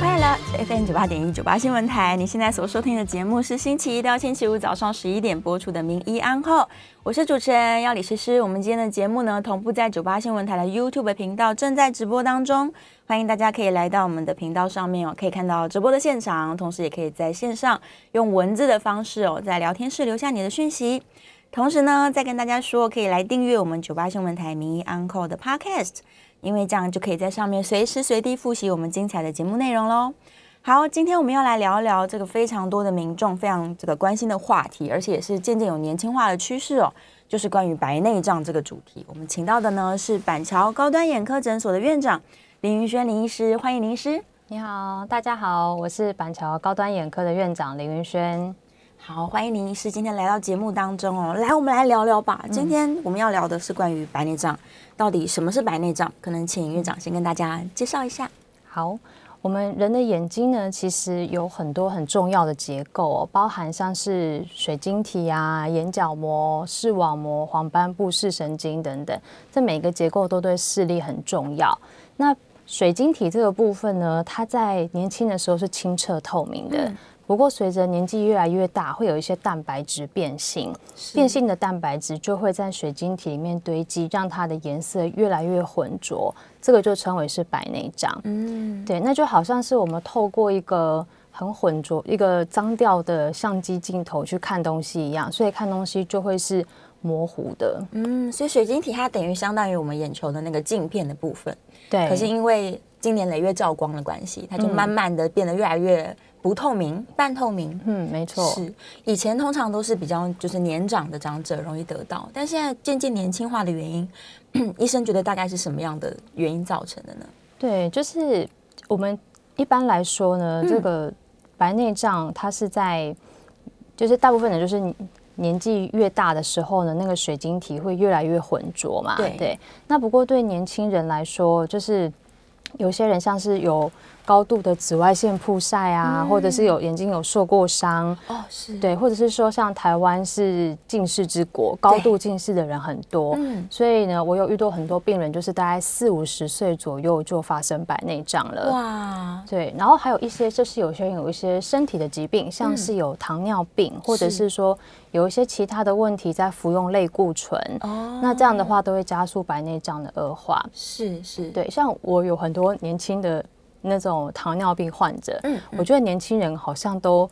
欢迎来到 FM 九八点一九八新闻台。你现在所收听的节目是星期一到星期五早上十一点播出的《名医安后》，我是主持人要李诗诗。我们今天的节目呢，同步在九八新闻台的 YouTube 频道正在直播当中，欢迎大家可以来到我们的频道上面哦，可以看到直播的现场，同时也可以在线上用文字的方式哦，在聊天室留下你的讯息。同时呢，再跟大家说，可以来订阅我们九八新闻台《名医安后》的 Podcast。因为这样就可以在上面随时随地复习我们精彩的节目内容喽。好，今天我们要来聊一聊这个非常多的民众非常这个关心的话题，而且也是渐渐有年轻化的趋势哦，就是关于白内障这个主题。我们请到的呢是板桥高端眼科诊所的院长林云轩林医师，欢迎林医师。你好，大家好，我是板桥高端眼科的院长林云轩。好，欢迎林医师今天来到节目当中哦。来，我们来聊聊吧。今天我们要聊的是关于白内障，到底什么是白内障？可能请院长先跟大家介绍一下。好，我们人的眼睛呢，其实有很多很重要的结构哦，包含像是水晶体啊、眼角膜、视网膜、黄斑部、视神经等等，这每个结构都对视力很重要。那水晶体这个部分呢，它在年轻的时候是清澈透明的。不过，随着年纪越来越大，会有一些蛋白质变性，变性的蛋白质就会在水晶体里面堆积，让它的颜色越来越浑浊，这个就称为是白内障。嗯，对，那就好像是我们透过一个很浑浊、一个脏掉的相机镜头去看东西一样，所以看东西就会是模糊的。嗯，所以水晶体它等于相当于我们眼球的那个镜片的部分。对，可是因为经年累月照光的关系，它就慢慢的变得越来越。不透明、半透明，嗯，没错，是以前通常都是比较就是年长的长者容易得到，但现在渐渐年轻化的原因，医生觉得大概是什么样的原因造成的呢？对，就是我们一般来说呢，这个白内障它是在，就是大部分的，就是年纪越大的时候呢，那个水晶体会越来越浑浊嘛。对，那不过对年轻人来说，就是有些人像是有。高度的紫外线曝晒啊，或者是有眼睛有受过伤。哦，是。对，或者是说像台湾是近视之国，高度近视的人很多，嗯，所以呢，我有遇到很多病人，就是大概四五十岁左右就发生白内障了，哇，对，然后还有一些就是有些人有一些身体的疾病，像是有糖尿病，或者是说有一些其他的问题在服用类固醇，哦，那这样的话都会加速白内障的恶化，是是，对，像我有很多年轻的。那种糖尿病患者，嗯，我觉得年轻人好像都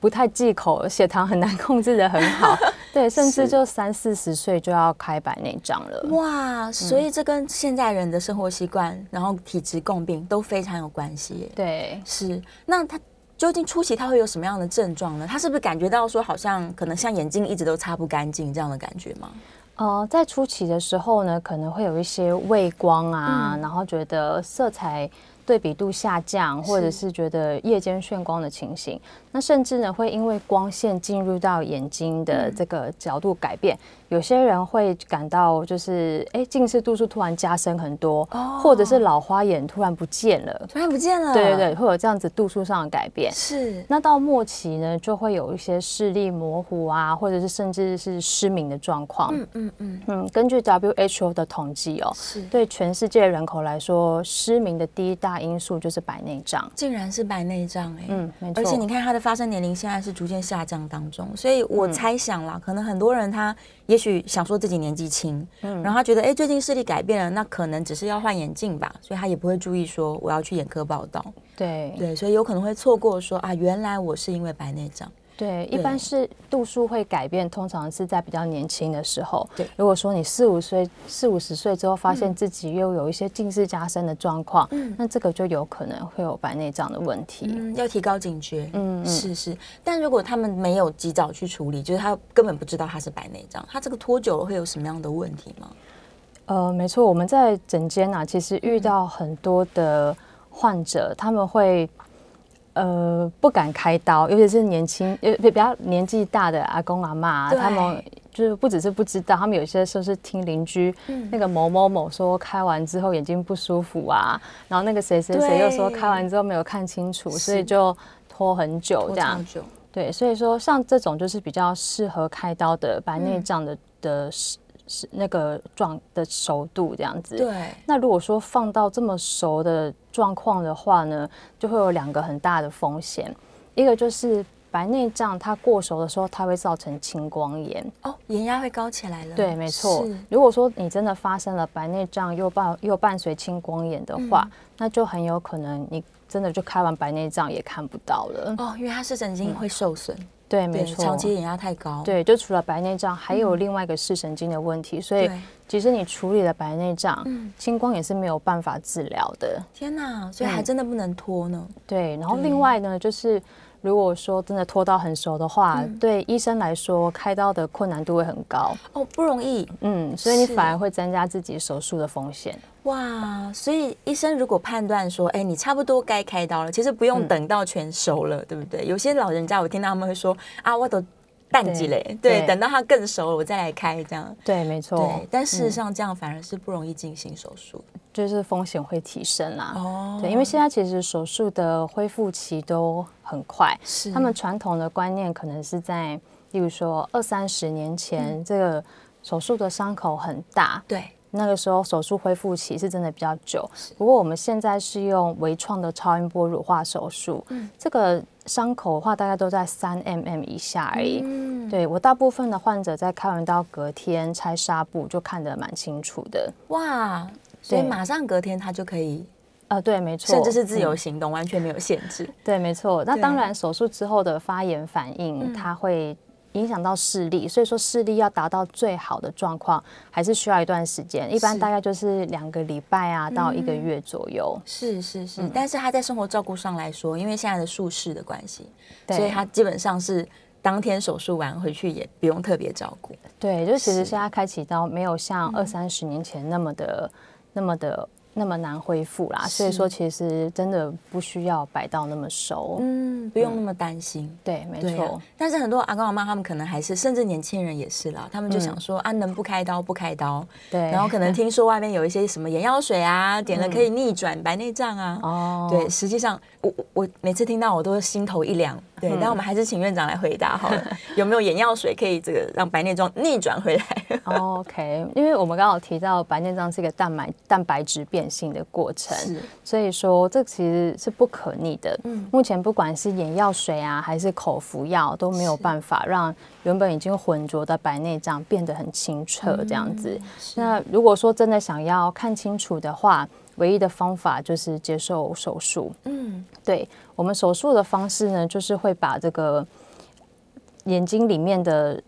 不太忌口，血糖很难控制的很好，对，甚至就三四十岁就要开白内障了。哇，所以这跟现在人的生活习惯，然后体质共病都非常有关系。对，是。那他究竟初期他会有什么样的症状呢？他是不是感觉到说好像可能像眼睛一直都擦不干净这样的感觉吗？呃，在初期的时候呢，可能会有一些畏光啊，然后觉得色彩。对比度下降，或者是觉得夜间眩光的情形，那甚至呢会因为光线进入到眼睛的这个角度改变。有些人会感到就是哎近视度数突然加深很多，或者是老花眼突然不见了，突然不见了，对对对，会有这样子度数上的改变。是，那到末期呢，就会有一些视力模糊啊，或者是甚至是失明的状况。嗯嗯嗯嗯，根据 WHO 的统计哦，是对全世界人口来说，失明的第一大因素就是白内障，竟然是白内障哎，嗯，没错。而且你看它的发生年龄现在是逐渐下降当中，所以我猜想啦，可能很多人他。也许想说自己年纪轻，嗯，然后他觉得哎，最近视力改变了，那可能只是要换眼镜吧，所以他也不会注意说我要去眼科报道。对对，所以有可能会错过说啊，原来我是因为白内障。对，一般是度数会改变，通常是在比较年轻的时候。对，如果说你四五岁、四五十岁之后，发现自己又有一些近视加深的状况，嗯，那这个就有可能会有白内障的问题。嗯，要提高警觉。嗯，是是。但如果他们没有及早去处理，就是他根本不知道他是白内障，他这个拖久了会有什么样的问题吗？呃，没错，我们在诊间啊，其实遇到很多的患者，他们会。呃，不敢开刀，尤其是年轻、呃比较年纪大的阿公阿妈，他们就是不只是不知道，他们有些时候是听邻居那个某某某说开完之后眼睛不舒服啊，然后那个谁谁谁又说开完之后没有看清楚，所以就拖很久这样。对，所以说像这种就是比较适合开刀的白内障的的是是那个状的熟度这样子。对，那如果说放到这么熟的状况的话呢，就会有两个很大的风险，一个就是白内障它过熟的时候，它会造成青光眼。哦，眼压会高起来了。对，没错。如果说你真的发生了白内障又伴又伴随青光眼的话，那就很有可能你真的就开完白内障也看不到了。哦，因为它是神经会受损，对，没，错。长期眼压太高。对，就除了白内障，还有另外一个视神经的问题，所以对，即使你处理了白内障，嗯青光也是没有办法治疗的。天哪，所以还嗯真的不能拖呢。对，然后另外呢，就是如果说真的拖到很熟的话，嗯对医生来说开刀的困难度会很高，哦，不容易嗯，所以你反而会增加自己手术的风险。哇！所以医生如果判断说，哎，你差不多该开刀了，其实不用嗯等到全熟了，对不对？有些老人家我听到他们会说啊，我都淡季嘞，对对，等到它更熟了我再来开这样。对，没错对，，但事实嗯上这样反而是不容易进行手术就是风险会提升啦。哦对，因为现在其实手术的恢复期都很快，是他们传统的观念可能是在，例如说二三十年前，嗯这个手术的伤口很大，对那个时候手术恢复期是真的比较久。不过我们现在是用微创的超音波乳化手术，嗯这个伤口的话大概都在三 mm 以下而已。嗯，对我大部分的患者在开完刀隔天拆纱布就看得蛮清楚的。哇，所以马上隔天他就可以，呃，对，没错，甚至是自由嗯。行动，完全没有限制。对，没错。那当然，手术之后的发炎反应，嗯。它会影响到视力，所以说视力要达到最好的状况，还是需要一段时间，一般大概就是两个礼拜啊到一个月左右。是是是，嗯。但是他在生活照顾上来说，因为现在的术式的关系，所以他基本上是当天手术完回去也不用特别照顾。对，就其实现在开启刀没有像嗯二三十年前那么的、那么的。那么难恢复啦，所以是说其实真的不需要摆到那么熟。嗯，不用那么担心。对，没错，但是很多阿公阿妈他们可能还是，甚至年轻人也是啦，他们就想说、啊，能不开刀不开刀，嗯对。然后可能听说外面有一些什么眼药水啊，点了可以逆转白内障啊。哦，对，实际上我我我每次听到我都心头一凉。对，嗯但我们还是请院长来回答好了，有没有眼药水可以这个让白内障逆转回来？哦 OK，因为我们刚好提到白内障是一个蛋白蛋白质变性的过程，是所以说这其实是不可逆的。嗯目前不管是眼药水啊，还是口服药，都没有办法让原本已经浑浊的白内障变得很清澈这样子。嗯那如果说真的想要看清楚的话，唯一的方法就是接受手术。嗯，对我们手术的方式呢，就是会把这个眼睛里面的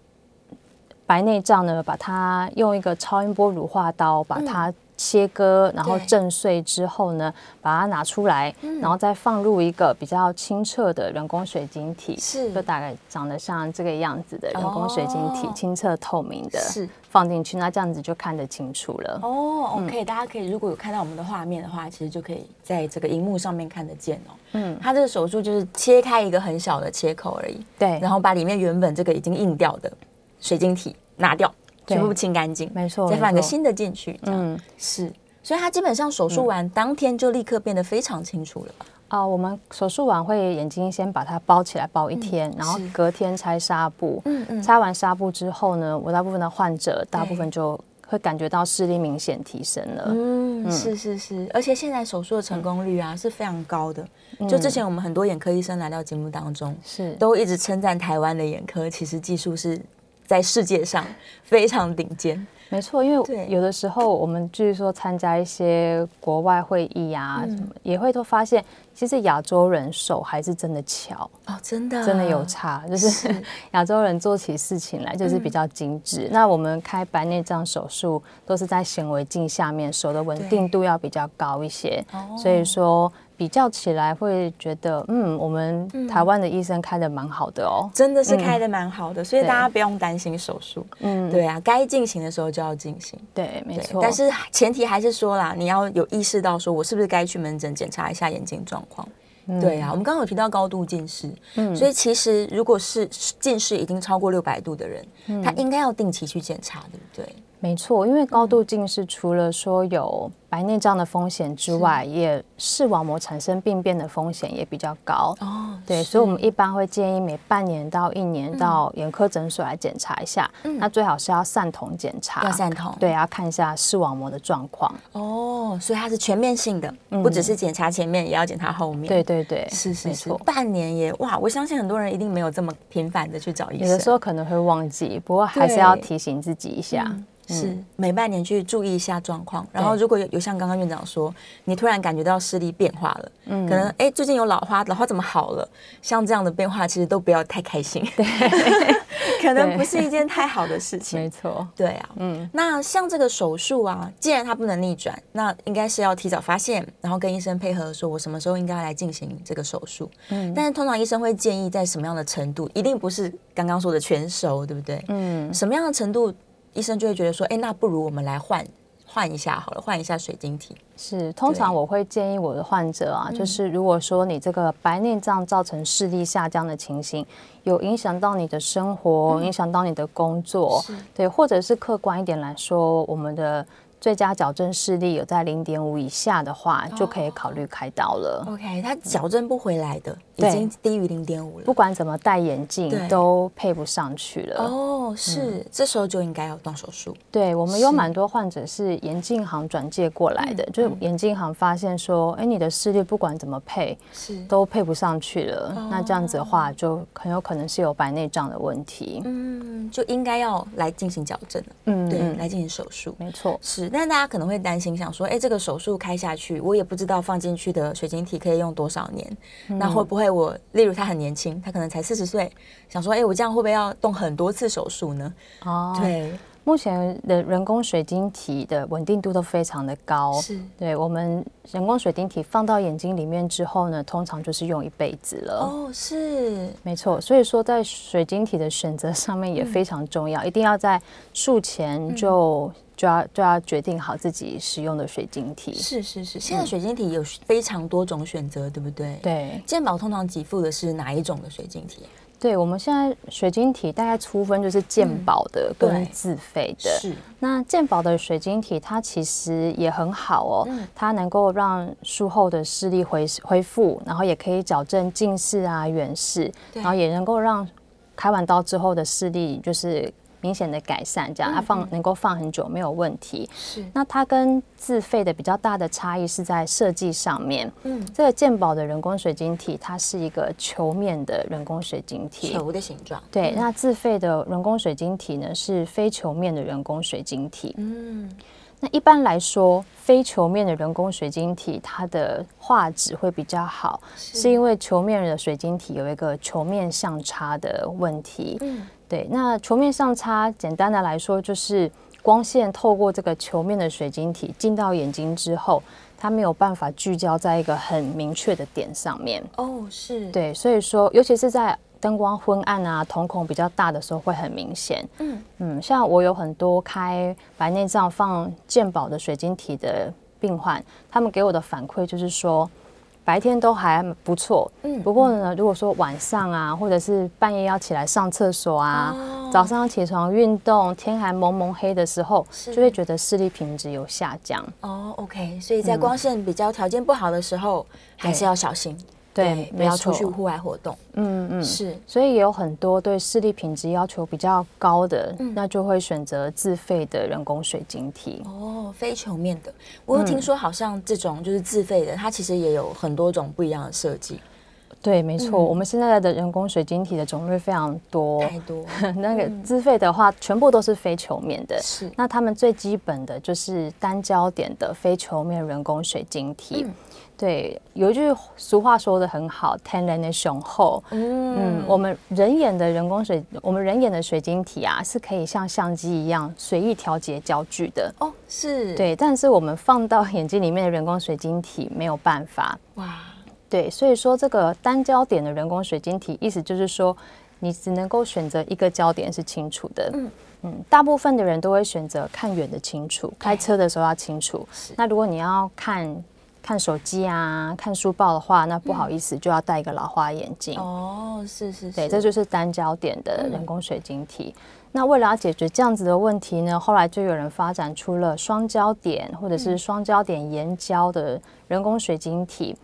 白内障呢，把它用一个超音波乳化刀把它切割，然后震碎之后呢，把它拿出来，然后再放入一个比较清澈的人工水晶体，是。就大概长得像这个样子的人工水晶体，哦清澈透明的，是。放进去，那这样子就看得清楚了。哦嗯，OK，、大家可以如果有看到我们的画面的话，其实就可以在这个荧幕上面看得见哦。嗯，它这个手术就是切开一个很小的切口而已，对，然后把里面原本这个已经硬掉的水晶体拿掉，对全部清干净，没错，再放一个新的进去，这样、嗯。是。所以它基本上手术完、当天就立刻变得非常清楚了吧。啊、我们手术完会眼睛先把它包起来包一天，然后隔天拆纱布。嗯嗯拆完纱布之后呢，我大部分的患者大部分就会感觉到视力明显提升了。嗯，是是是，而且现在手术的成功率啊、是非常高的。嗯就之前我们很多眼科医生来到节目当中，是，都一直称赞台湾的眼科其实技术是在世界上非常顶尖。没错，因为有的时候我们就是说参加一些国外会议啊，嗯。什么也会都发现，其实亚洲人手还是真的巧，哦，真的真的有差，就是是。亚洲人做起事情来就是比较精致。那我们开白内障手术都是在显微镜下面，手的稳定度要比较高一些，哦。所以说比较起来会觉得，嗯，我们台湾的医生开的蛮好的哦。真的是开的蛮好的，所以大家不用担心手术。嗯，对啊，该进行的时候就要进行。对，没对，错。但是前提还是说啦，你要有意识到说我是不是该去门诊检查一下眼睛状况。对啊，我们刚刚有提到高度近视，嗯所以其实如果是近视已经超过六百度的人，他应该要定期去检查，对不对？没错，因为高度近视除了说有白内障的风险之外，也视网膜产生病变的风险也比较高。哦，对，所以我们一般会建议每半年到一年到眼科诊所来检查一下。嗯，那最好是要散瞳检查，要散瞳，对，要看一下视网膜的状况。哦，所以它是全面性的，不只是检查前面，也要检查后面。对对对，是是是，半年也哇，我相信很多人一定没有这么频繁的去找医生，有的时候可能会忘记，不过还是要提醒自己一下。是每半年去注意一下状况，然后如果有有像刚刚院长说，你突然感觉到视力变化了，嗯，可能哎最近有老花，老花怎么好了？像这样的变化，其实都不要太开心，对，可能不是一件太好的事情。没错，对啊，嗯，那像这个手术啊，既然它不能逆转，那应该是要提早发现，然后跟医生配合，说我什么时候应该来进行这个手术。嗯，但是通常医生会建议在什么样的程度，一定不是刚刚说的全熟，对不对？嗯，什么样的程度？医生就会觉得说，哎，那不如我们来换换一下好了，换一下水晶体。是，通常我会建议我的患者啊，就是如果说你这个白内障造成视力下降的情形，有影响到你的生活，影响到你的工作，对，或者是客观一点来说，我们的。最佳矫正视力有在零点五以下的话，就可以考虑开刀了。OK，它矫正不回来的，已经低于零点五了。不管怎么戴眼镜，都配不上去了。哦，是，这时候就应该要动手术。对，我们有蛮多患者是眼镜行转介过来的，就是眼镜行发现说，哎，你的视力不管怎么配，是都配不上去了。那这样子的话，就很有可能是有白内障的问题。嗯，就应该要来进行矫正了。嗯，对，来进行手术。没错，是。但大家可能会担心，想说，哎，这个手术开下去，我也不知道放进去的水晶体可以用多少年，那会不会我，例如他很年轻，他可能才四十岁，想说，哎，我这样会不会要动很多次手术呢？哦，对。目前的人工水晶体的稳定度都非常的高，是对我们人工水晶体放到眼睛里面之后呢，通常就是用一辈子了。哦，是没错。所以说，在水晶体的选择上面也非常重要，一定要在术前就就要就要决定好自己使用的水晶体。是是是，现在水晶体有非常多种选择，对不对？对。健保通常给付的是哪一种的水晶体？对，我们现在水晶体大概粗分就是健保的跟自费的。是，那健保的水晶体它其实也很好哦，它能够让术后的视力恢恢复，然后也可以矫正近视啊、远视，然后也能够让开完刀之后的视力就是。明显的改善，这样它放能够放很久没有问题。是，那它跟自费的比较大的差异是在设计上面。嗯，这个健宝的人工水晶体，它是一个球面的人工水晶体，球的形状。对，那自费的人工水晶体呢是非球面的人工水晶体。嗯，那一般来说，非球面的人工水晶体它的画质会比较好，是因为球面的水晶体有一个球面相差的问题。嗯。对，那球面上差，简单的来说，就是光线透过这个球面的水晶体进到眼睛之后，它没有办法聚焦在一个很明确的点上面。哦，是。对，所以说，尤其是在灯光昏暗啊、瞳孔比较大的时候，会很明显。嗯嗯，像我有很多开白内障放健宝的水晶体的病患，他们给我的反馈就是说。白天都还不错，嗯，不过呢，如果说晚上啊，或者是半夜要起来上厕所啊，早上起床运动，天还蒙蒙黑的时候，就会觉得视力品质有下降。哦，OK，所以在光线比较条件不好的时候，还是要小心。对，没要出去户外活动。嗯嗯，是，所以也有很多对视力品质要求比较高的，那就会选择自费的人工水晶体。哦，非球面的，我有听说好像这种就是自费的，它其实也有很多种不一样的设计。对，没错，我们现在的人工水晶体的种类非常多，太多。那个自费的话，全部都是非球面的。是，那他们最基本的就是单焦点的非球面人工水晶体。对，有一句俗话说的很好，“天然的雄厚”。嗯，我们人眼的人工水，我们人眼的水晶体啊，是可以像相机一样随意调节焦距的。哦，是。对，但是我们放到眼睛里面的人工水晶体没有办法。哇。对，所以说这个单焦点的人工水晶体，意思就是说，你只能够选择一个焦点是清楚的。嗯嗯，大部分的人都会选择看远的清楚，开车的时候要清楚。那如果你要看。看手机啊、看书报的话，那不好意思就要戴一个老花眼镜。哦，是是是，对，这就是单焦点的人工水晶体。那为了要解决这样子的问题呢，后来就有人发展出了双焦点或者是双焦点延焦的人工水晶体。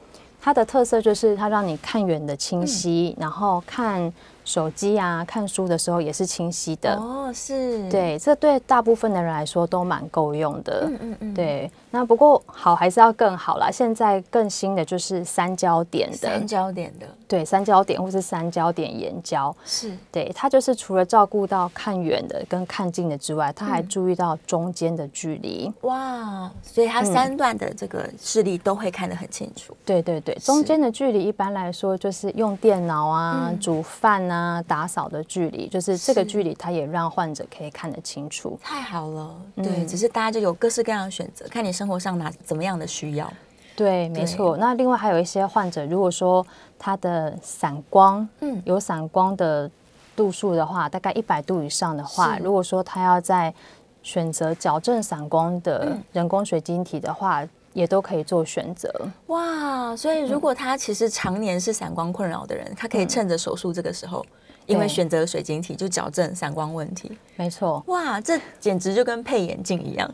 它的特色就是它让你看远的清晰，然后看。手机啊，看书的时候也是清晰的哦，是对，这对大部分的人来说都蛮够用的。嗯嗯嗯，对。那不过好还是要更好啦。现在更新的就是三焦点的，三焦点的，对，三焦点或是三焦点延焦，是对。它就是除了照顾到看远的跟看近的之外，它还注意到中间的距离。哇，所以它三段的这个视力都会看得很清楚。对对对，中间的距离一般来说就是用电脑啊、煮饭啊。啊，打扫的距离就是这个距离，它也让患者可以看得清楚。太好了，对，只是大家就有各式各样的选择，看你生活上哪怎么样的需要。对，没错。那另外还有一些患者，如果说他的散光，嗯，有散光的度数的话，大概一百度以上的话，如果说他要在选择矫正散光的人工水晶体的话。也都可以做选择哇！所以如果他其实常年是散光困扰的人，他可以趁着手术这个时候，因为选择水晶体就矫正散光问题。没错，哇，这简直就跟配眼镜一样。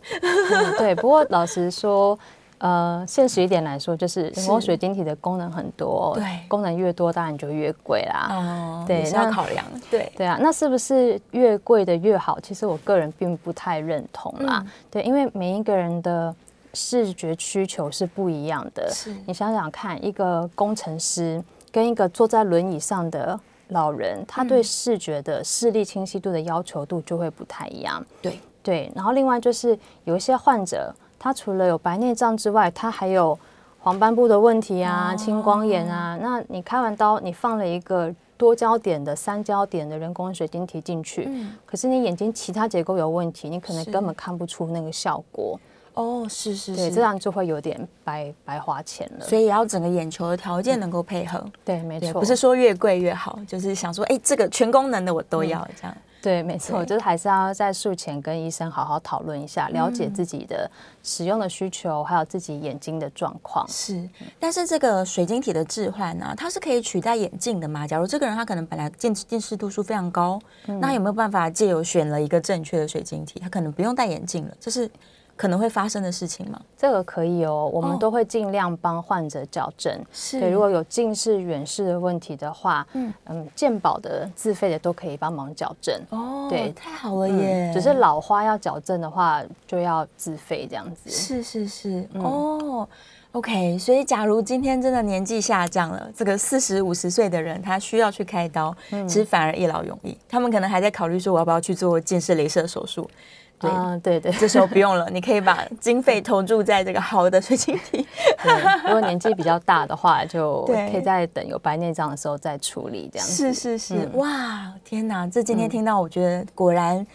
对，不过老实说，呃，现实一点来说，就是人工水晶体的功能很多，对，功能越多当然就越贵啦。哦，对，要考量。对，对啊，那是不是越贵的越好？其实我个人并不太认同啦。对，因为每一个人的。视觉需求是不一样的。是你想想看，一个工程师跟一个坐在轮椅上的老人，他对视觉的视力清晰度的要求度就会不太一样。对对，然后另外就是有一些患者，他除了有白内障之外，他还有黄斑部的问题啊、青光眼啊。那你开完刀，你放了一个多焦点的三焦点的人工水晶体进去，可是你眼睛其他结构有问题，你可能根本看不出那个效果。哦，是是是，这样就会有点白白花钱了。所以也要整个眼球的条件能够配合。对，没错，不是说越贵越好，就是想说，哎，这个全功能的我都要这样。对，没错，就是还是要在术前跟医生好好讨论一下，了解自己的使用的需求，还有自己眼睛的状况。是，但是这个水晶体的置换呢，它是可以取代眼镜的嘛？假如这个人他可能本来近近视度数非常高，那有没有办法借由选了一个正确的水晶体，他可能不用戴眼镜了？就是。可能会发生的事情吗？这个可以哦，我们都会尽量帮患者矫正。是，对，如果有近视、远视的问题的话，嗯嗯，健保的、自费的都可以帮忙矫正。哦，对，太好了耶！只是老花要矫正的话，就要自费这样子。是是是，哦，OK。所以，假如今天真的年纪下降了，这个四十五十岁的人，他需要去开刀，其实反而一劳永逸。他们可能还在考虑说，我要不要去做近视雷射手术。对对对，这时候不用了，你可以把经费投注在这个好的水晶体。如果年纪比较大的话，就可以在等有白内障的时候再处理这样。是是是，哇，天哪！这今天听到，我觉得果然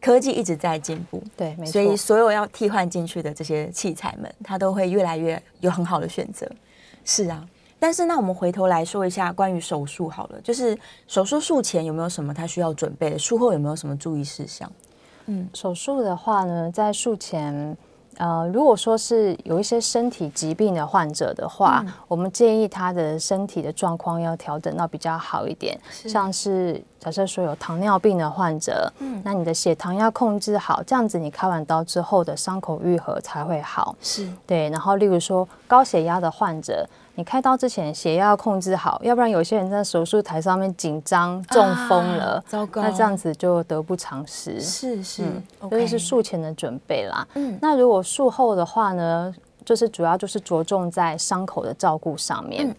科技一直在进步。对，没错。所以所有要替换进去的这些器材们，它都会越来越有很好的选择。是啊，但是那我们回头来说一下关于手术好了，就是手术术前有没有什么他需要准备的？术后有没有什么注意事项？嗯，手术的话呢，在术前，呃，如果说是有一些身体疾病的患者的话，我们建议他的身体的状况要调整到比较好一点，像是假设说有糖尿病的患者，嗯，那你的血糖要控制好，这样子你开完刀之后的伤口愈合才会好。是。对，然后例如说高血压的患者。你开刀之前血压要控制好，要不然有些人在手术台上面紧张中风了，糟糕，那这样子就得不偿失。是是，这个是术前的准备啦。嗯，那如果术后的话呢，就是主要就是着重在伤口的照顾上面。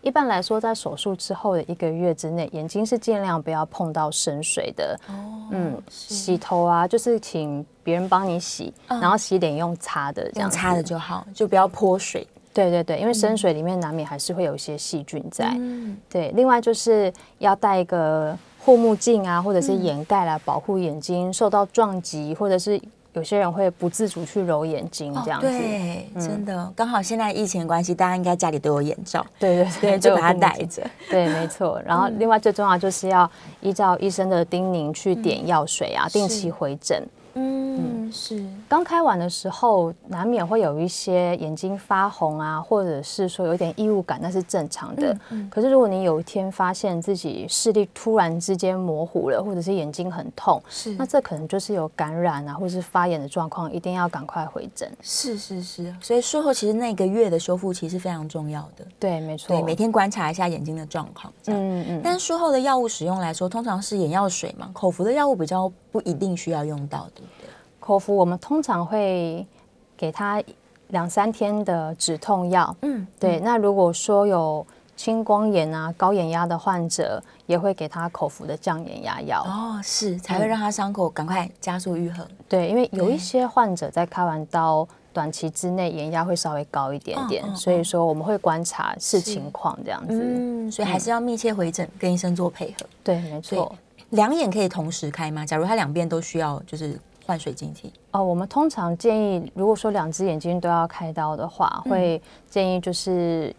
一般来说，在手术之后的一个月之内，眼睛是尽量不要碰到深水的。哦，嗯，洗头啊，就是请别人帮你洗，然后洗脸用擦的，这样擦的就好，就不要泼水。对对对，因为深水里面难免还是会有一些细菌在。对，另外就是要戴一个护目镜啊，或者是眼盖来保护眼睛受到撞击，或者是有些人会不自主去揉眼睛这样子。对，真的，刚好现在疫情关系，大家应该家里都有眼罩。对对对，就把它戴着。对，没错。然后另外最重要就是要依照医生的叮咛去点药水啊，定期回诊。嗯。是刚开完的时候，难免会有一些眼睛发红啊，或者是说有点异物感，那是正常的。可是如果你有一天发现自己视力突然之间模糊了，或者是眼睛很痛，是那这可能就是有感染啊，或者是发炎的状况，一定要赶快回诊。是是是，所以术后其实那个月的修复期是非常重要的。对，没错。对，每天观察一下眼睛的状况。嗯嗯。但是术后的药物使用来说，通常是眼药水嘛，口服的药物比较不一定需要用到，对不对？口服我们通常会给他两三天的止痛药。嗯，对。那如果说有青光眼啊、高眼压的患者，也会给他口服的降眼压药。哦，是才会让他伤口赶快加速愈合。对，因为有一些患者在开完刀短期之内眼压会稍微高一点点，所以说我们会观察视情况这样子。嗯，所以还是要密切回诊，跟医生做配合。对，没错。两眼可以同时开吗？假如他两边都需要，就是。换水晶体哦，我们通常建议，如果说两只眼睛都要开刀的话，会建议就是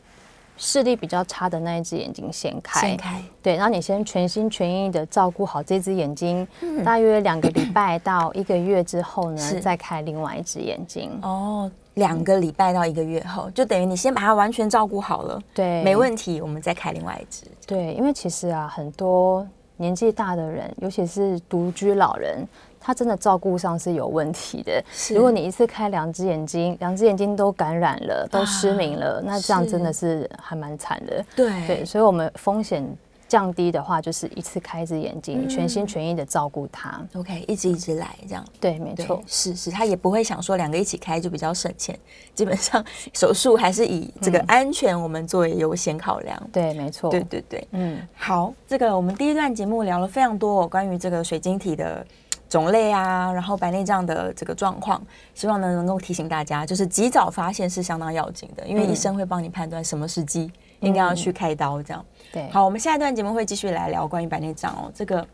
视力比较差的那一只眼睛先开。先开，对，然后你先全心全意的照顾好这只眼睛，大约两个礼拜到一个月之后呢，再开另外一只眼睛。哦，两个礼拜到一个月后，就等于你先把它完全照顾好了，对，没问题，我们再开另外一只。对，因为其实啊，很多年纪大的人，尤其是独居老人。他真的照顾上是有问题的。如果你一次开两只眼睛，两只眼睛都感染了，都失明了，那这样真的是还蛮惨的。对对，所以我们风险降低的话，就是一次开一只眼睛，全心全意的照顾他。OK，一直一直来这样。对，没错，是是，他也不会想说两个一起开就比较省钱。基本上手术还是以这个安全我们作为优先考量。对，没错。对对对，嗯，好，这个我们第一段节目聊了非常多关于这个水晶体的。种类啊，然后白内障的这个状况，希望呢能够提醒大家，就是及早发现是相当要紧的，因为医生会帮你判断什么时机应该要去开刀。这样，对。好，我们下一段节目会继续来聊关于白内障哦，这个。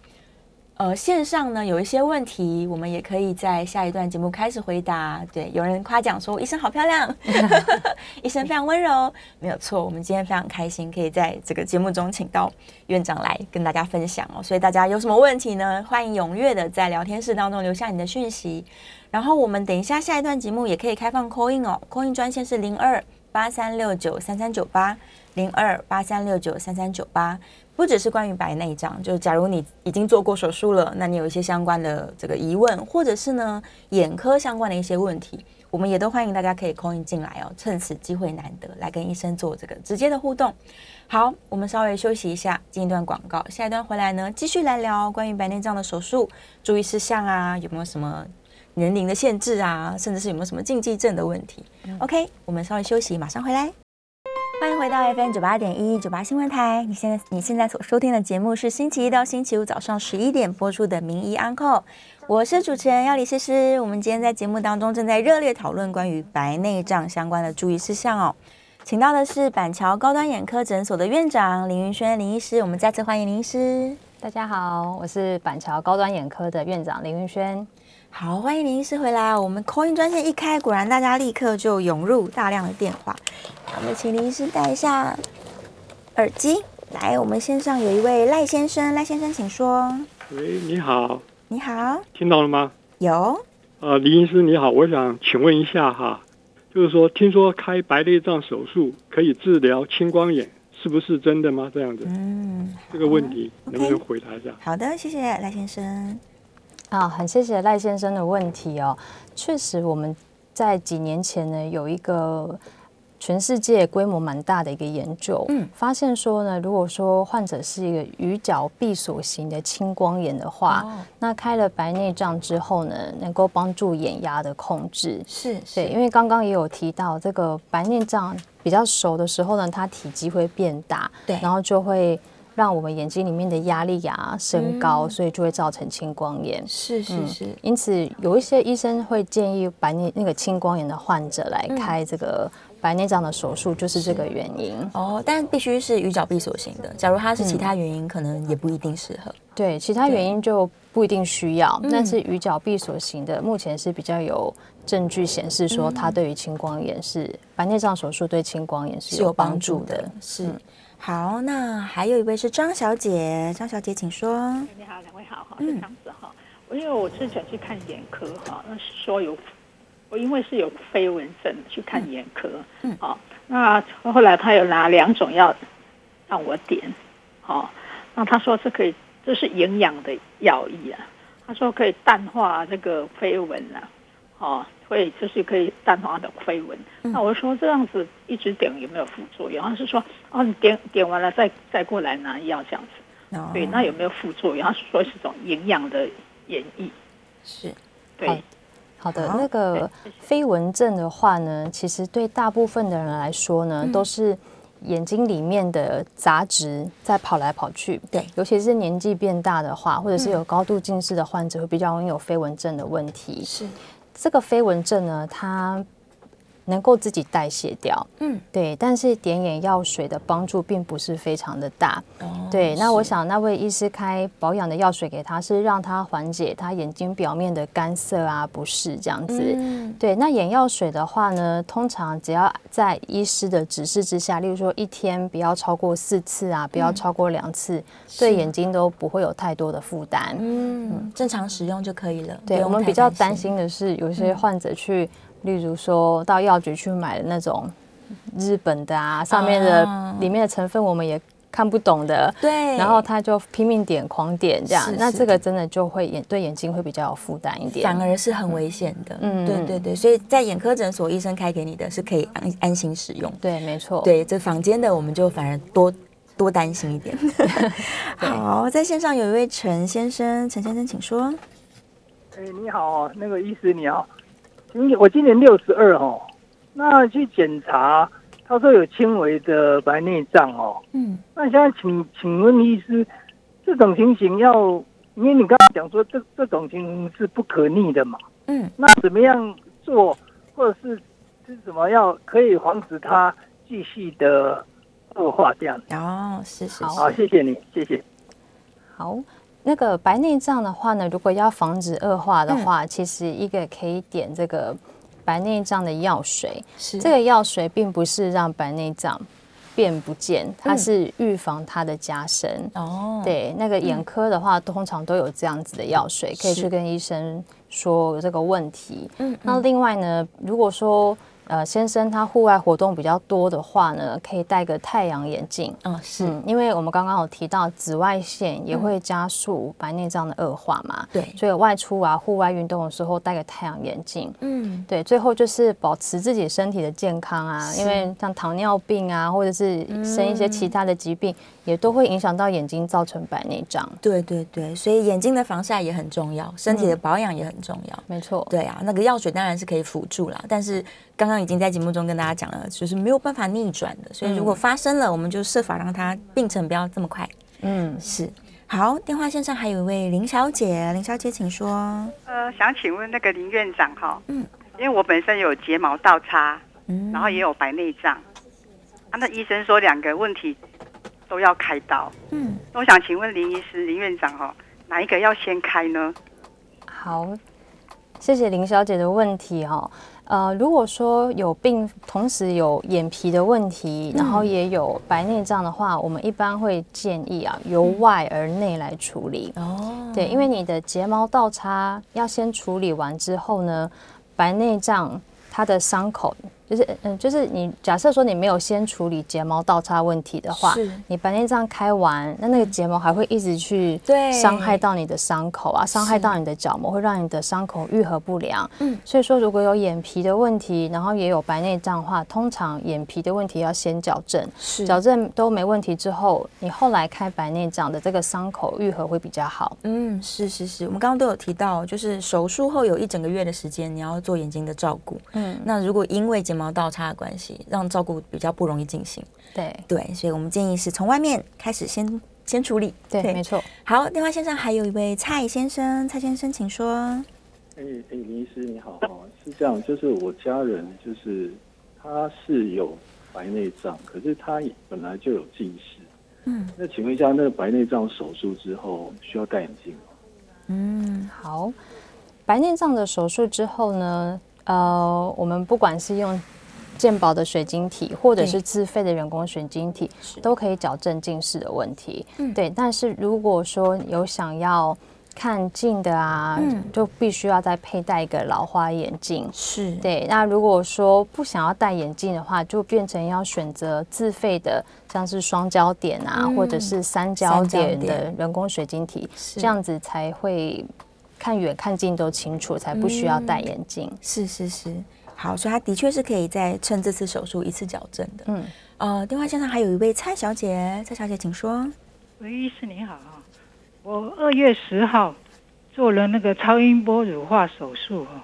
呃，线上呢有一些问题，我们也可以在下一段节目开始回答。对，有人夸奖说医生好漂亮，医生非常温柔，没有错。我们今天非常开心，可以在这个节目中请到院长来跟大家分享哦。所以大家有什么问题呢？欢迎踊跃的在聊天室当中留下你的讯息。然后我们等一下下一段节目也可以开放 call in 哦，call in 专线是零二八三六九三三九八零二八三六九三三九八。不只是关于白内障，就是假如你已经做过手术了，那你有一些相关的这个疑问，或者是呢眼科相关的一些问题，我们也都欢迎大家可以 call in 进来哦，趁此机会难得来跟医生做这个直接的互动。好，我们稍微休息一下，进一段广告，下一段回来呢，继续来聊关于白内障的手术注意事项啊，有没有什么年龄的限制啊，甚至是有没有什么禁忌症的问题？OK，我们稍微休息，马上回来。欢迎回到 FM 九八点一九八新闻台。你现在你现在所收听的节目是星期一到星期五早上十一点播出的《名医安扣》，我是主持人要李诗诗。我们今天在节目当中正在热烈讨论关于白内障相关的注意事项哦。请到的是板桥高端眼科诊所的院长林云轩林医师，我们再次欢迎林医师。大家好，我是板桥高端眼科的院长林云轩。好，欢迎林医师回来。我们 call in 专线一开，果然大家立刻就涌入大量的电话。我们请林医师戴一下耳机。来，我们线上有一位赖先生，赖先生请说。喂，你好。你好。听到了吗？有。呃，林医师你好，我想请问一下哈，就是说听说开白内障手术可以治疗青光眼，是不是真的吗？这样子。嗯。这个问题能不能回答一下？好的，谢谢赖先生。啊，很谢谢赖先生的问题哦。确实，我们在几年前呢，有一个全世界规模蛮大的一个研究，嗯，发现说呢，如果说患者是一个鱼角闭锁型的青光眼的话，那开了白内障之后呢，能够帮助眼压的控制。是，对，因为刚刚也有提到，这个白内障比较熟的时候呢，它体积会变大，对，然后就会。让我们眼睛里面的压力呀升高，所以就会造成青光眼。是是是，因此有一些医生会建议白内那个青光眼的患者来开这个白内障的手术，就是这个原因。哦，但必须是鱼角闭锁型的。假如它是其他原因，可能也不一定适合。对，其他原因就不一定需要。但是鱼角闭锁型的，目前是比较有证据显示说，它对于青光眼是白内障手术对青光眼是有帮助的。是。好，那还有一位是张小姐，张小姐请说。你好，两位好哈，是这样子哈。因为我之前去看眼科哈，那是说有我因为是有飞蚊症去看眼科，嗯，好，那后来他有拿两种药让我点，好，那他说是可以，这是营养的药剂啊，他说可以淡化这个飞蚊啊，哦，会就是可以淡化的飞蚊。那我说这样子一直点有没有副作用？他是说哦，你点点完了再再过来拿药这样子，对，那有没有副作用？他是说是种营养的演绎，是对。好的，那个飞蚊症的话呢，其实对大部分的人来说呢，都是眼睛里面的杂质在跑来跑去。对，尤其是年纪变大的话，或者是有高度近视的患者，会比较容易有飞蚊症的问题。是这个飞蚊症呢，它。能够自己代谢掉，嗯，对，但是点眼药水的帮助并不是非常的大，哦，对。那我想那位医师开保养的药水给他，是让他缓解他眼睛表面的干涩啊不适这样子，嗯，对。那眼药水的话呢，通常只要在医师的指示之下，例如说一天不要超过四次啊，不要超过两次，对眼睛都不会有太多的负担，嗯，正常使用就可以了。对我们比较担心的是，有些患者去。例如说到药局去买的那种日本的啊，上面的里面的成分我们也看不懂的，对，然后他就拼命点狂点这样，那这个真的就会眼对眼睛会比较有负担一点，反而是很危险的。嗯，对对对，所以在眼科诊所医生开给你的是可以安安心使用。对，没错。对，这房间的我们就反而多多担心一点。好，在线上有一位陈先生，陈先生请说。哎，你好，那个医师你好。我今年六十二哦，那去检查，他说有轻微的白内障哦。嗯，那现在请请问医师，这种情形要，因为你刚刚讲说这这种情形是不可逆的嘛。嗯，那怎么样做，或者是是什么要可以防止它继续的恶化这样？哦，是是好，谢谢你，谢谢。好。那个白内障的话呢，如果要防止恶化的话，其实一个可以点这个白内障的药水。是这个药水并不是让白内障变不见，它是预防它的加深。哦，对，那个眼科的话，通常都有这样子的药水，可以去跟医生说这个问题。嗯，那另外呢，如果说呃，先生他户外活动比较多的话呢，可以戴个太阳眼镜。嗯，是，因为我们刚刚有提到紫外线也会加速白内障的恶化嘛。对，所以外出啊、户外运动的时候戴个太阳眼镜。嗯，对，最后就是保持自己身体的健康啊，因为像糖尿病啊，或者是生一些其他的疾病，也都会影响到眼睛，造成白内障。对对对，所以眼睛的防晒也很重要，身体的保养也很重要。没错。对啊，那个药水当然是可以辅助啦，但是。刚刚已经在节目中跟大家讲了，就是没有办法逆转的，所以如果发生了，我们就设法让它病程不要这么快。嗯，是。好，电话线上还有一位林小姐，林小姐请说。呃，想请问那个林院长哈，嗯，因为我本身有睫毛倒插，嗯，然后也有白内障，啊，那医生说两个问题都要开刀，嗯，我想请问林医师、林院长哈，哪一个要先开呢？好，谢谢林小姐的问题哈。呃，如果说有病，同时有眼皮的问题，然后也有白内障的话，我们一般会建议啊，由外而内来处理。哦，对，因为你的睫毛倒插要先处理完之后呢，白内障它的伤口。就是嗯，就是你假设说你没有先处理睫毛倒插问题的话，你白内障开完，那那个睫毛还会一直去伤害到你的伤口啊，伤害到你的角膜，会让你的伤口愈合不良。嗯，所以说如果有眼皮的问题，然后也有白内障的话，通常眼皮的问题要先矫正，矫正都没问题之后，你后来开白内障的这个伤口愈合会比较好。嗯，是是是，我们刚刚都有提到，就是手术后有一整个月的时间，你要做眼睛的照顾。嗯，那如果因为睫毛倒插的关系，让照顾比较不容易进行。对对，所以我们建议是从外面开始先先处理。对，没错。好，电话线上还有一位蔡先生，蔡先生请说。哎哎，林医师你好，是这样，就是我家人就是他是有白内障，可是他本来就有近视。嗯，那请问一下，那个白内障手术之后需要戴眼镜吗？嗯，好，白内障的手术之后呢？呃，我们不管是用健保的水晶体，或者是自费的人工水晶体，都可以矫正近视的问题。嗯，对。但是如果说有想要看近的啊，就必须要再佩戴一个老花眼镜。是对。那如果说不想要戴眼镜的话，就变成要选择自费的，像是双焦点啊，或者是三焦点的人工水晶体，这样子才会看远看近都清楚，才不需要戴眼镜。是是是，好，所以他的确是可以再趁这次手术一次矫正的。嗯，呃，电话线上还有一位蔡小姐，蔡小姐请说。喂，医师你好。我二月十号做了那个超音波乳化手术哈，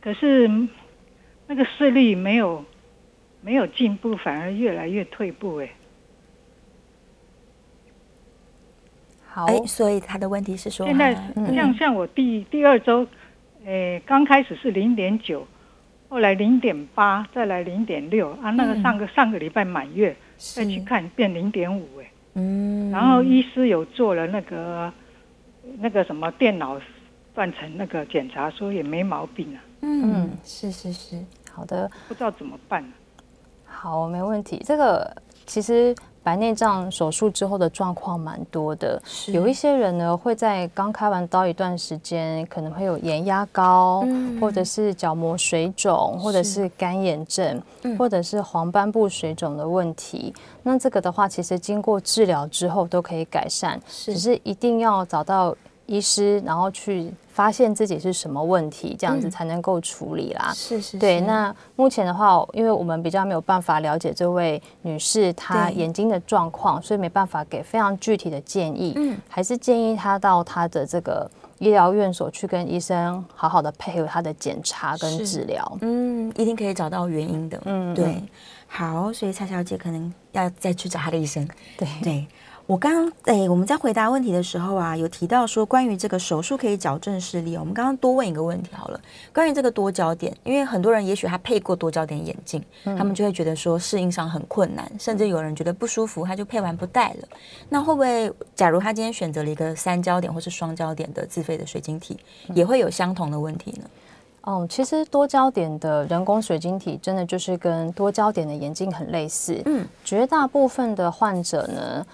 可是那个视力没有没有进步，反而越来越退步哎。好，所以他的问题是说，现在像像我第第二周，诶，刚开始是零点九，后来零点八，再来零点六啊，那个上个上个礼拜满月再去看变零点五哎。嗯，然后医师有做了那个那个什么电脑断层那个检查，说也没毛病啊。嗯，是是是，好的，不知道怎么办。好，没问题。这个其实。白内障手术之后的状况蛮多的，有一些人呢会在刚开完刀一段时间，可能会有眼压高，或者是角膜水肿，或者是干眼症，或者是黄斑部水肿的问题。那这个的话，其实经过治疗之后都可以改善，只是一定要找到。医师，然后去发现自己是什么问题，这样子才能够处理啦。是是。对，那目前的话，因为我们比较没有办法了解这位女士她眼睛的状况，所以没办法给非常具体的建议。嗯。还是建议她到她的这个医疗院所去跟医生好好的配合她的检查跟治疗。嗯，一定可以找到原因的。嗯，对。好，所以蔡小姐可能要再去找她的医生。对对。我刚刚诶，我们在回答问题的时候啊，有提到说关于这个手术可以矫正视力。我们刚刚多问一个问题好了，关于这个多焦点，因为很多人也许他配过多焦点眼镜，他们就会觉得说适应上很困难，甚至有人觉得不舒服，他就配完不戴了。那会不会，假如他今天选择了一个三焦点或是双焦点的自费的水晶体，也会有相同的问题呢？嗯，其实多焦点的人工水晶体真的就是跟多焦点的眼镜很类似。嗯，绝大部分的患者呢。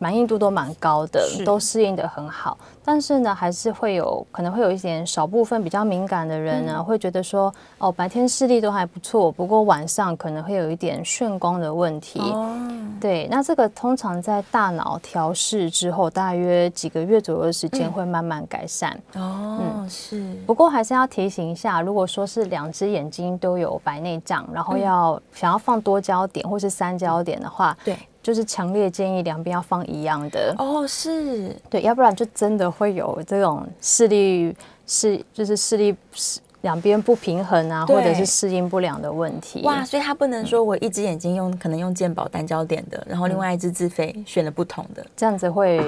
满意度都蛮高的，都适应的很好。但是呢，还是会有可能会有一点少部分比较敏感的人呢，会觉得说，哦，白天视力都还不错，不过晚上可能会有一点眩光的问题。对，那这个通常在大脑调试之后，大约几个月左右的时间会慢慢改善。哦，是。不过还是要提醒一下，如果说是两只眼睛都有白内障，然后要想要放多焦点或是三焦点的话，对。就是强烈建议两边要放一样的。哦，是。对，要不然就真的会有这种视力视就是视力是两边不平衡啊，或者是适应不良的问题。哇，所以他不能说我一只眼睛用可能用健保单焦点的，然后另外一只自费选了不同的，这样子会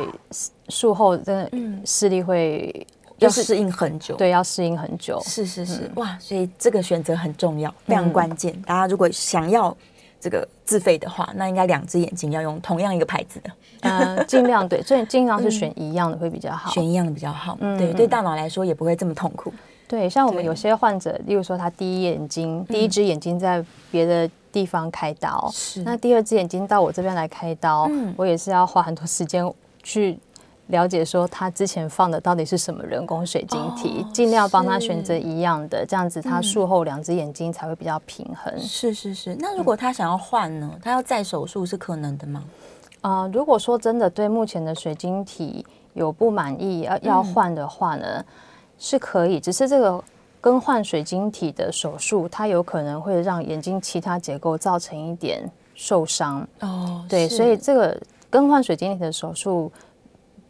术后真的视力会要适应很久，对，要适应很久。是是是，哇，所以这个选择很重要，非常关键。大家如果想要。这个自费的话，那应该两只眼睛要用同样一个牌子的，嗯，尽量对，所以尽量是选一样的会比较好，选一样的比较好，嗯，对，对大脑来说也不会这么痛苦。对，像我们有些患者，例如说他第一眼睛，第一只眼睛在别的地方开刀，是，那第二只眼睛到我这边来开刀，我也是要花很多时间去。了解说他之前放的到底是什么人工水晶体，尽量帮他选择一样的，这样子他术后两只眼睛才会比较平衡。是是是，那如果他想要换呢？他要再手术是可能的吗？啊，如果说真的对目前的水晶体有不满意，要要换的话呢，是可以。只是这个更换水晶体的手术，它有可能会让眼睛其他结构造成一点受伤。哦，对，所以这个更换水晶体的手术。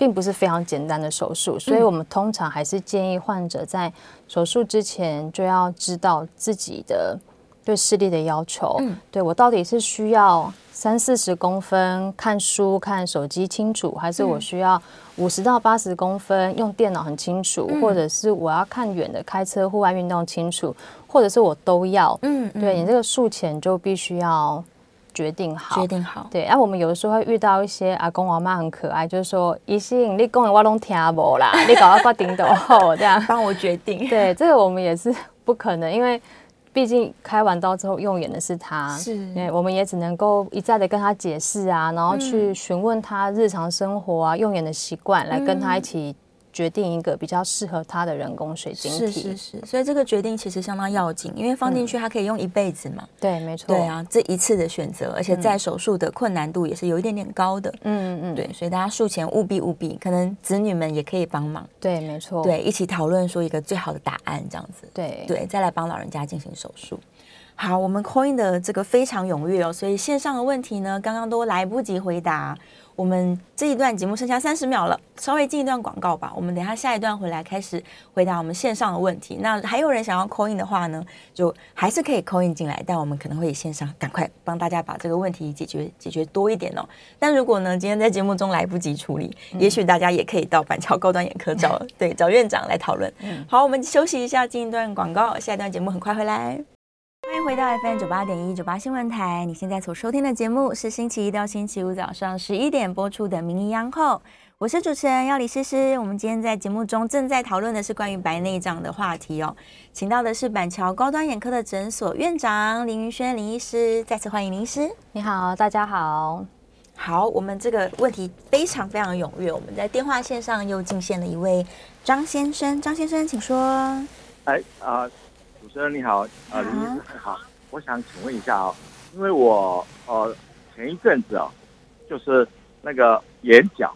并不是非常简单的手术，所以我们通常还是建议患者在手术之前就要知道自己的对视力的要求。嗯，对我到底是需要三四十公分看书看手机清楚，还是我需要五十到八十公分用电脑很清楚，或者是我要看远的开车户外运动清楚，或者是我都要。嗯，对你这个术前就必须要。决定好，决定好，对。然后我们有的时候会遇到一些阿公阿妈很可爱，就是说，一心你讲的我拢听无啦，你搞到挂顶头后这样。帮我决定。对，这个我们也是不可能，因为毕竟开完刀之后用眼的是他，是，我们也只能够一再的跟他解释啊，然后去询问他日常生活啊用眼的习惯，来跟他一起决定一个比较适合他的人工水晶体。是是是，所以这个决定其实相当要紧，因为放进去它可以用一辈子嘛。对，没错。对啊，这一次的选择，而且在手术的困难度也是有一点点高的。嗯嗯，对，所以大家术前务必务必，可能子女们也可以帮忙。对，没错。对，一起讨论说一个最好的答案，这样子。对对，再来帮老人家进行手术。好，我们 coin 的这个非常踊跃哦，所以线上的问题呢，刚刚都来不及回答。我们这一段节目剩下三十秒了，稍微进一段广告吧。我们等下下一段回来开始回答我们线上的问题。那还有人想要 coin 的话呢，就还是可以 coin 进来，但我们可能会以线上赶快帮大家把这个问题解决解决多一点哦。但如果呢，今天在节目中来不及处理，也许大家也可以到板桥高端眼科找 对找院长来讨论。好，我们休息一下，进一段广告，下一段节目很快回来。欢迎回到 FM 九八点一九八新闻台。你现在所收听的节目是星期一到星期五早上十一点播出的《名医央后》，我是主持人要李诗诗。我们今天在节目中正在讨论的是关于白内障的话题哦，请到的是板桥高端眼科的诊所院长林云轩林医师，再次欢迎林医师。你好，大家好。好，我们这个问题非常非常踊跃，我们在电话线上又进线了一位张先生，张先生请说。哎啊。主持人你好，呃林医生好，我想请问一下哦，因为我呃前一阵子哦，就是那个眼角，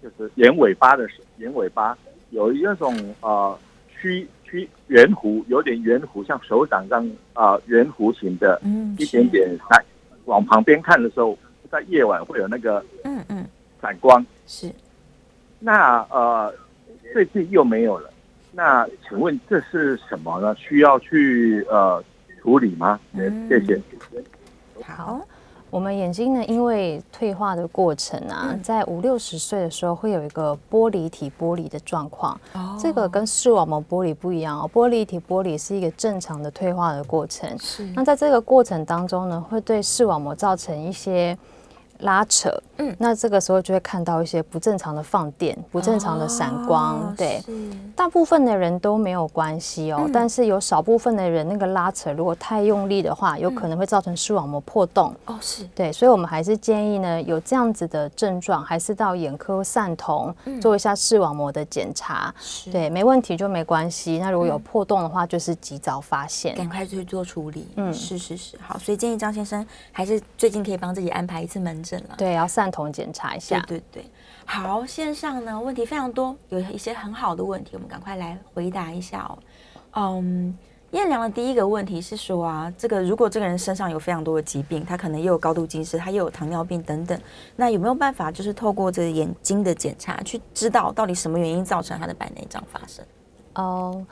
就是眼尾巴的眼尾巴有一那种呃曲曲圆弧，有点圆弧，像手掌这样啊圆弧形的，嗯，一点点闪，往旁边看的时候，在夜晚会有那个嗯嗯。闪光，是，那呃最近又没有了。那请问这是什么呢？需要去呃处理吗？谢谢。好，我们眼睛呢，因为退化的过程啊，在五六十岁的时候会有一个玻璃体剥离的状况。哦，这个跟视网膜剥离不一样哦。玻璃体剥离是一个正常的退化的过程。是。那在这个过程当中呢，会对视网膜造成一些。拉扯，嗯，那这个时候就会看到一些不正常的放电、不正常的闪光，对，大部分的人都没有关系哦，但是有少部分的人那个拉扯如果太用力的话，有可能会造成视网膜破洞。哦，是。对，所以我们还是建议呢，有这样子的症状，还是到眼科散瞳做一下视网膜的检查，对，没问题就没关系。那如果有破洞的话，就是及早发现，赶快去做处理。嗯，是是是，好，所以建议张先生还是最近可以帮自己安排一次门诊。对，要散瞳检查一下。对对对，好，线上呢问题非常多，有一些很好的问题，我们赶快来回答一下哦。嗯，燕良的第一个问题是说啊，这个如果这个人身上有非常多的疾病，他可能又有高度近视，他又有糖尿病等等，那有没有办法就是透过这个眼睛的检查去知道到底什么原因造成他的白内障发生？哦。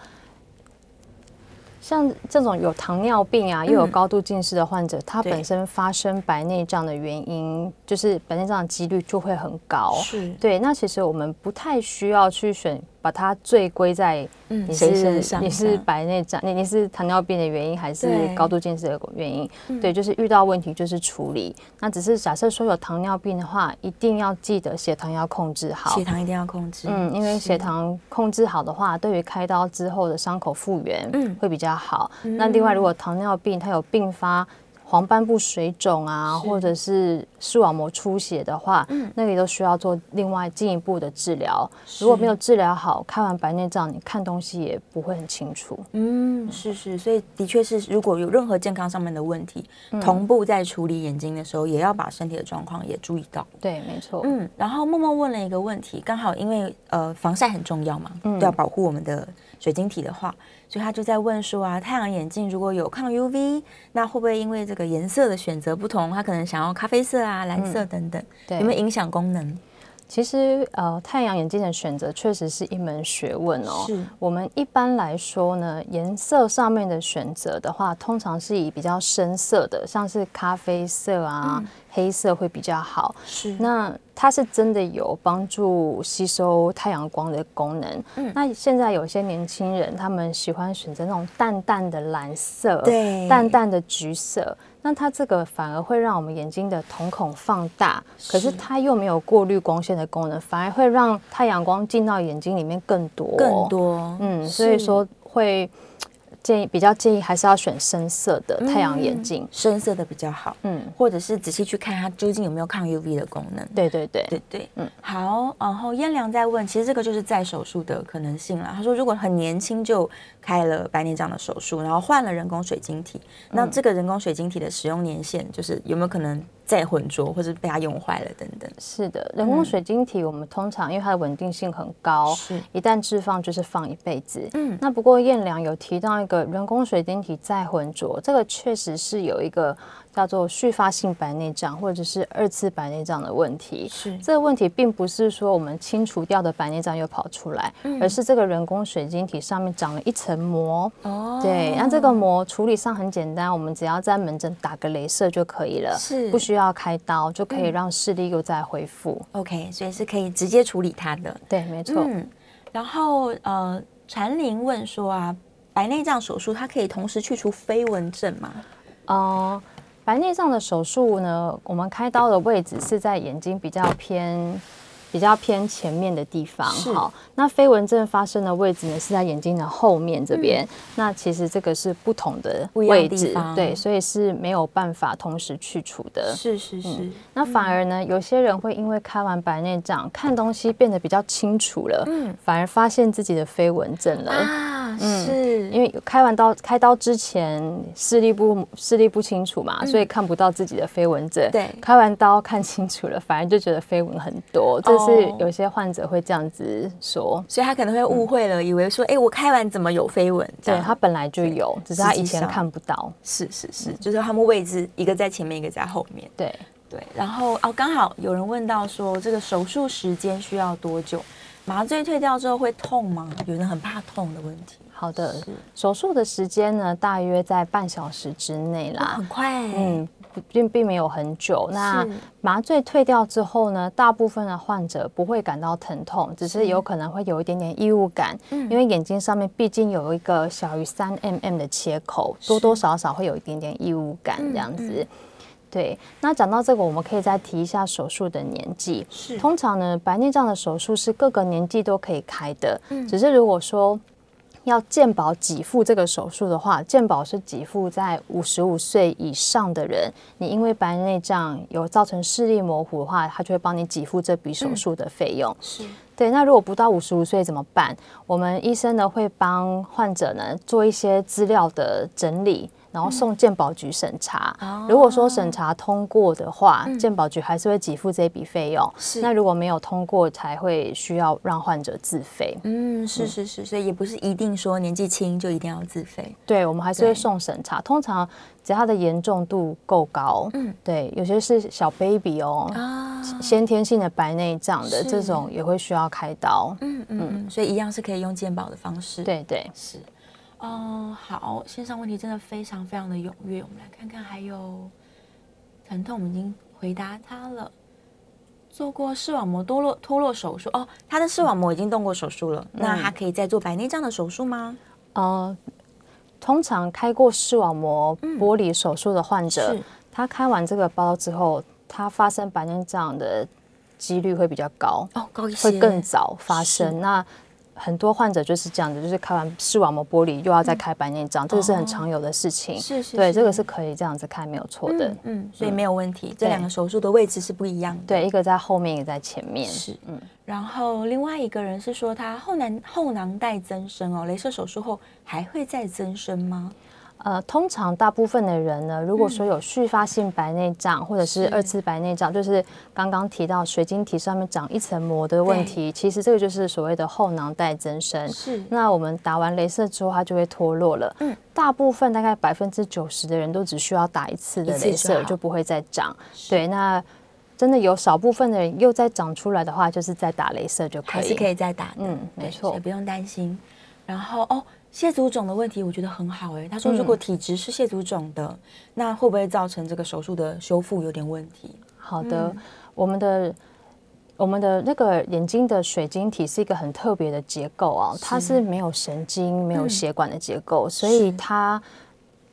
像这种有糖尿病啊，又有高度近视的患者，他本身发生白内障的原因，就是白内障的几率就会很高。是对，那其实我们不太需要去选。把它罪归在你是你是白内障，你你是糖尿病的原因，还是高度近视的原因？对，就是遇到问题就是处理。那只是假设说有糖尿病的话，一定要记得血糖要控制好，血糖一定要控制。嗯，因为血糖控制好的话，对于开刀之后的伤口复原会比较好。那另外，如果糖尿病它有并发。黄斑部水肿啊，或者是视网膜出血的话，嗯，那个都需要做另外进一步的治疗。如果没有治疗好，开完白内障，你看东西也不会很清楚。嗯，是是，所以的确是，如果有任何健康上面的问题，同步在处理眼睛的时候，也要把身体的状况也注意到。对，没错。嗯，然后默默问了一个问题，刚好因为呃防晒很重要嘛，都要保护我们的水晶体的话。所以他就在问说啊，太阳眼镜如果有抗 UV，那会不会因为这个颜色的选择不同，他可能想要咖啡色啊、蓝色等等，有没有影响功能？其实呃，太阳眼镜的选择确实是一门学问哦。是。我们一般来说呢，颜色上面的选择的话，通常是以比较深色的，像是咖啡色啊。黑色会比较好，是。那它是真的有帮助吸收太阳光的功能。嗯，那现在有些年轻人他们喜欢选择那种淡淡的蓝色，对，淡淡的橘色，那它这个反而会让我们眼睛的瞳孔放大，可是它又没有过滤光线的功能，反而会让太阳光进到眼睛里面更多。更多。嗯，所以说会。建议比较建议还是要选深色的太阳眼镜，深色的比较好。嗯，或者是仔细去看它究竟有没有抗 UV 的功能。对对对对对，嗯，好。然后燕良在问，其实这个就是在手术的可能性了。他说，如果很年轻就开了白内障的手术，然后换了人工水晶体，那这个人工水晶体的使用年限，就是有没有可能？再浑浊或者被它用坏了等等，是的，人工水晶体我们通常因为它的稳定性很高，是一旦置放就是放一辈子。嗯，那不过燕良有提到一个人工水晶体再浑浊，这个确实是有一个。叫做续发性白内障或者是二次白内障的问题，是这个问题并不是说我们清除掉的白内障又跑出来，而是这个人工水晶体上面长了一层膜。哦，对，那这个膜处理上很简单，我们只要在门诊打个镭射就可以了，是不需要开刀就可以让视力又再恢复。OK，所以是可以直接处理它的。对，没错。嗯，然后呃，禅林问说啊，白内障手术它可以同时去除飞蚊症吗？哦。白内障的手术呢，我们开刀的位置是在眼睛比较偏。比较偏前面的地方，好，那飞蚊症发生的位置呢是在眼睛的后面这边，那其实这个是不同的位置，对，所以是没有办法同时去除的。是是是，那反而呢，有些人会因为开完白内障，看东西变得比较清楚了，嗯，反而发现自己的飞蚊症了啊，是因为开完刀开刀之前视力不视力不清楚嘛，所以看不到自己的飞蚊症，对，开完刀看清楚了，反而就觉得飞蚊很多，这。是有些患者会这样子说，所以他可能会误会了，以为说，哎，我开完怎么有飞蚊？对他本来就有，只是他以前看不到。是是是，就是他们位置一个在前面，一个在后面。对对，然后哦，刚好有人问到说，这个手术时间需要多久？麻醉退掉之后会痛吗？有人很怕痛的问题。好的，手术的时间呢，大约在半小时之内啦，很快。嗯。并并没有很久。那麻醉退掉之后呢，大部分的患者不会感到疼痛，只是有可能会有一点点异物感。嗯，因为眼睛上面毕竟有一个小于三 mm 的切口，多多少少会有一点点异物感这样子。对，那讲到这个，我们可以再提一下手术的年纪。是，通常呢，白内障的手术是各个年纪都可以开的。嗯，只是如果说。要健保给付这个手术的话，健保是给付在五十五岁以上的人，你因为白内障有造成视力模糊的话，他就会帮你给付这笔手术的费用。是对。那如果不到五十五岁怎么办？我们医生呢会帮患者呢做一些资料的整理。然后送鉴保局审查，如果说审查通过的话，鉴保局还是会给付这笔费用。是，那如果没有通过，才会需要让患者自费。嗯，是是是，所以也不是一定说年纪轻就一定要自费。对，我们还是会送审查。通常只要它的严重度够高，嗯，对，有些是小 baby 哦，先天性的白内障的这种也会需要开刀。嗯嗯，所以一样是可以用鉴保的方式。对对是。哦，好，线上问题真的非常非常的踊跃，我们来看看还有疼痛，我们已经回答他了。做过视网膜脱落脱落手术哦，他的视网膜已经动过手术了，那他可以再做白内障的手术吗？呃，通常开过视网膜剥离手术的患者，他开完这个包之后，他发生白内障的几率会比较高哦，高一些，会更早发生。那很多患者就是这样子，就是开完视网膜剥离又要再开白内障，这个是很常有的事情。是是，对，这个是可以这样子开，没有错的。嗯，所以没有问题。这两个手术的位置是不一样的。对，一个在后面，一个在前面。是，嗯。然后另外一个人是说他后囊后囊袋增生哦，镭射手术后还会再增生吗？呃，通常大部分的人呢，如果说有续发性白内障或者是二次白内障，就是刚刚提到水晶体上面长一层膜的问题，其实这个就是所谓的后囊袋增生。是，那我们打完镭射之后，它就会脱落了。嗯，大部分大概百分之九十的人都只需要打一次的镭射，就不会再长。对，那真的有少部分的人又再长出来的话，就是再打镭射就可以，还是可以再打。嗯，没错，也不用担心。然后哦。蟹足肿的问题，我觉得很好哎。他说，如果体质是蟹足肿的，那会不会造成这个手术的修复有点问题？好的，我们的我们的那个眼睛的水晶体是一个很特别的结构啊，它是没有神经、没有血管的结构，所以它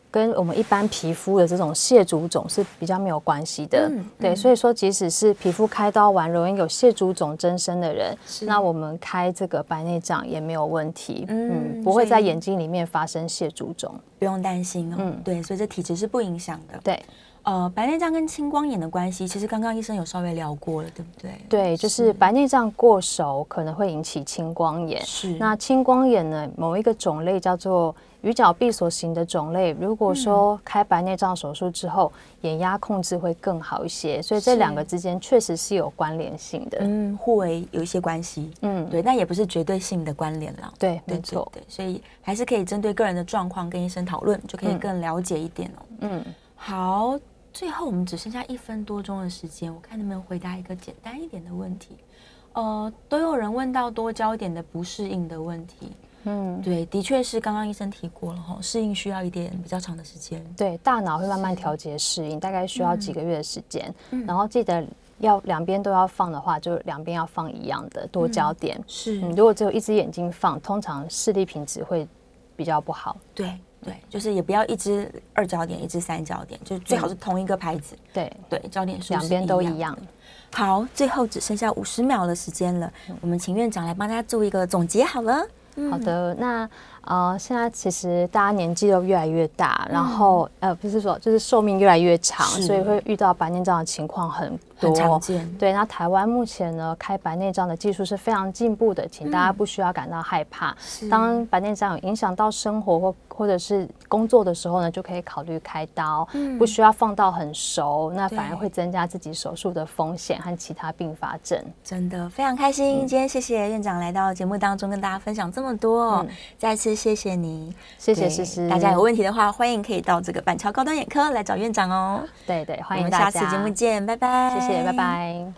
跟我们一般皮肤的这种蟹足肿是比较没有关系的。对，所以说即使是皮肤开刀完容易有蟹足肿增生的人，那我们开这个白内障也没有问题。嗯，不会在眼睛里面发生蟹足肿，不用担心哦。嗯，对，所以这体质是不影响的。对。呃，白内障跟青光眼的关系，其实刚刚医生有稍微聊过了，对不对？对，就是白内障过熟可能会引起青光眼。是。那青光眼呢，某一个种类叫做鱼角闭锁型的种类，如果说开白内障手术之后，眼压控制会更好一些。所以这两个之间确实是有关联性的，嗯，互为有一些关系。嗯，对，但也不是绝对性的关联了。对，没错。对，所以还是可以针对个人的状况跟医生讨论，就可以更了解一点哦。嗯，好。最后我们只剩下一分多钟的时间，我看能不能回答一个简单一点的问题。呃，都有人问到多焦点的不适应的问题。嗯，对，的确是刚刚医生提过了哈，适应需要一点比较长的时间。对，大脑会慢慢调节适应，大概需要几个月的时间。然后记得要两边都要放的话，就两边要放一样的多焦点。是，如果只有一只眼睛放，通常视力品质会比较不好。对。对，就是也不要一支二焦点，一支三焦点，就是最好是同一个牌子。对对，焦点数两边都一样。好，最后只剩下五十秒的时间了，我们请院长来帮大家做一个总结好了。好的，那。呃，现在其实大家年纪都越来越大，然后呃，不是说就是寿命越来越长，所以会遇到白内障的情况很多。常见。对，那台湾目前呢，开白内障的技术是非常进步的，请大家不需要感到害怕。当白内障有影响到生活或或者是工作的时候呢，就可以考虑开刀，不需要放到很熟，那反而会增加自己手术的风险和其他并发症。真的非常开心，今天谢谢院长来到节目当中跟大家分享这么多，再次。谢谢你，谢谢诗诗。大家有问题的话，欢迎可以到这个板桥高端眼科来找院长哦。对对，欢迎大家。下次节目见，拜拜。谢谢，拜拜。